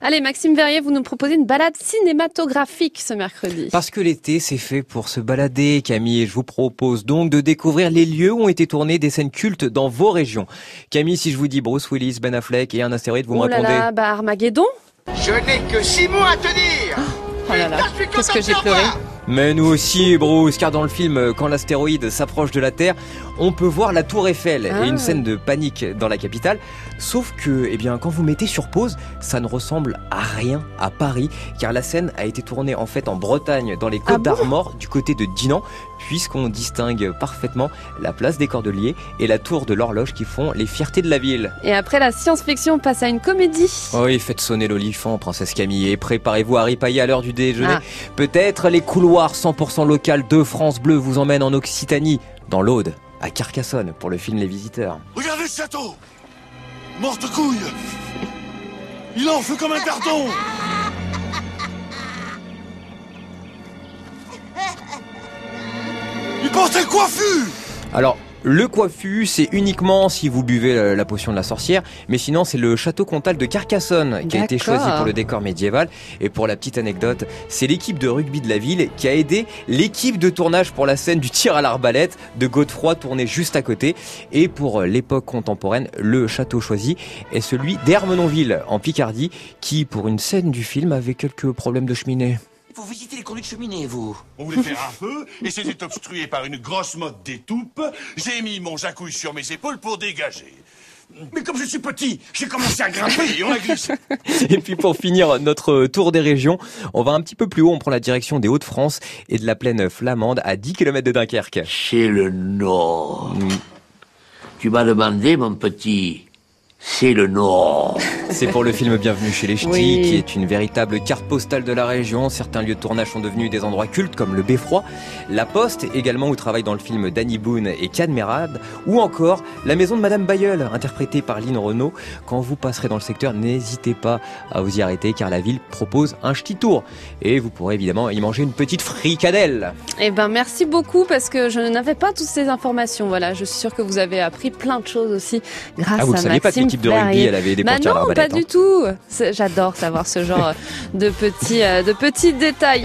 Allez, Maxime Verrier, vous nous proposez une balade cinématographique ce mercredi. Parce que l'été, c'est fait pour se balader, Camille, et je vous propose donc de découvrir les lieux où ont été tournées des scènes cultes dans vos régions. Camille, si je vous dis Bruce Willis, Ben Affleck et un astéroïde, vous oh me là répondez là, bah Armageddon Je n'ai que six mots à te dire Oh là là, qu'est-ce que j'ai pleuré Mais nous aussi, Bruce, car dans le film, quand l'astéroïde s'approche de la Terre, on peut voir la Tour Eiffel Ah. et une scène de panique dans la capitale. Sauf que, eh bien, quand vous mettez sur pause, ça ne ressemble à rien à Paris, car la scène a été tournée en fait en Bretagne, dans les Côtes Ah bon d'Armor, du côté de Dinan, puisqu'on distingue parfaitement la place des Cordeliers et la tour de l'horloge qui font les fiertés de la ville. Et après la science-fiction, on passe à une comédie. Oui, faites sonner l'olifant, princesse Camille, et préparez-vous à ripailler à l'heure du déjeuner. Ah. Peut-être les couloirs 100% local de France Bleu vous emmènent en Occitanie, dans l'Aude, à Carcassonne, pour le film Les Visiteurs. Regardez ce château! Morte couille Il en feu comme un carton! Il pensait coiffu! Alors, le coiffu, c'est uniquement si vous buvez la, la potion de la sorcière, mais sinon c'est le château comtal de Carcassonne qui a été choisi pour le décor médiéval. Et pour la petite anecdote, c'est l'équipe de rugby de la ville qui a aidé l'équipe de tournage pour la scène du tir à l'arbalète de Godefroy tournée juste à côté. Et pour l'époque contemporaine, le château choisi est celui d'Ermenonville en Picardie, qui pour une scène du film avait quelques problèmes de cheminée. Vous visitez les conduits de cheminée, vous On voulait faire un feu, et c'était obstrué par une grosse motte d'étoupe. J'ai mis mon jacouille sur mes épaules pour dégager. Mais comme je suis petit, j'ai commencé à grimper et on a glissé. Et puis pour finir notre tour des régions, on va un petit peu plus haut, on prend la direction des Hauts-de-France et de la plaine flamande à 10 km de Dunkerque. C'est le Nord. Tu m'as demandé, mon petit. C'est le Nord. C'est pour le film Bienvenue chez les Ch'tis, Oui. qui est une véritable carte postale de la région. Certains lieux de tournage sont devenus des endroits cultes comme le Beffroi, la Poste, également où travaille dans le film Danny Boone et Can Merad, ou encore la maison de Madame Bayeul, interprétée par Lynn Renault. Quand vous passerez dans le secteur, n'hésitez pas à vous y arrêter car la ville propose un ch'ti tour. Et vous pourrez évidemment y manger une petite fricadelle. Eh ben merci beaucoup parce que je n'avais pas toutes ces informations. Voilà, je suis sûre que vous avez appris plein de choses aussi grâce Ah, vous à pas Maxime de rugby, elle avait des Bah à non, pas l'arbalète, hein. du tout. J'adore savoir ce genre de petits, euh, de petits détails.